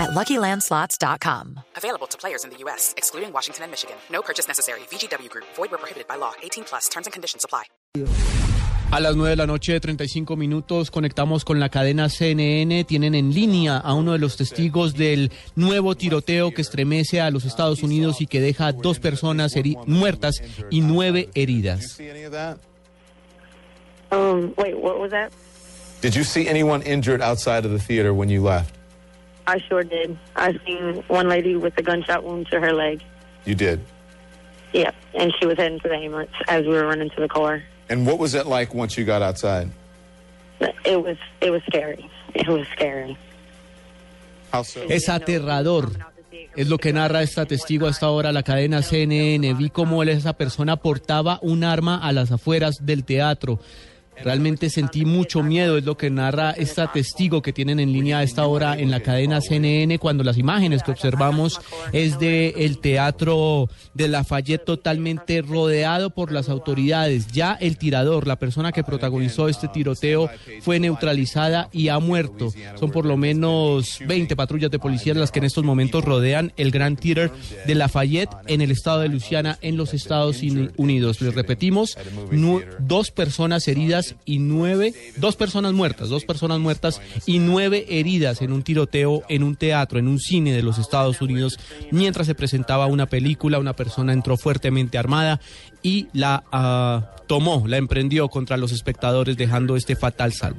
at LuckyLandSlots.com. Available to players in the U.S., excluding Washington and Michigan. No purchase necessary. VGW Group. Void where prohibited by law. 18 plus. Terms and conditions apply. A las 9 de la noche, 35 minutos, conectamos con la cadena CNN. Tienen en línea a uno de los testigos del nuevo tiroteo que estremece a los Estados Unidos y que deja dos personas heri- muertas y nueve heridas. Um, wait, what was that? Did you see anyone injured outside of the theater when you left? I sure did. I seen one lady with a gunshot wound to her leg. You did. Yep, and she was heading to the ambulance as we were running to the car. And what was it like once you got outside? It was it was scary. It was scary. How so? Es aterrador. Es lo que narra esta testigo hasta ahora la cadena CNN. Vi cómo él, esa persona portaba un arma a las afueras del teatro. Realmente sentí mucho miedo, es lo que narra esta testigo que tienen en línea a esta hora en la cadena CNN cuando las imágenes que observamos es de el teatro de Lafayette totalmente rodeado por las autoridades. Ya el tirador, la persona que protagonizó este tiroteo fue neutralizada y ha muerto. Son por lo menos 20 patrullas de policía las que en estos momentos rodean el Grand Theater de Lafayette en el estado de Luisiana en los Estados Unidos. Les repetimos, dos personas heridas y nueve, dos personas muertas, dos personas muertas y nueve heridas en un tiroteo en un teatro, en un cine de los Estados Unidos, mientras se presentaba una película, una persona entró fuertemente armada y la ah, tomó, la emprendió contra los espectadores, dejando este fatal salvo.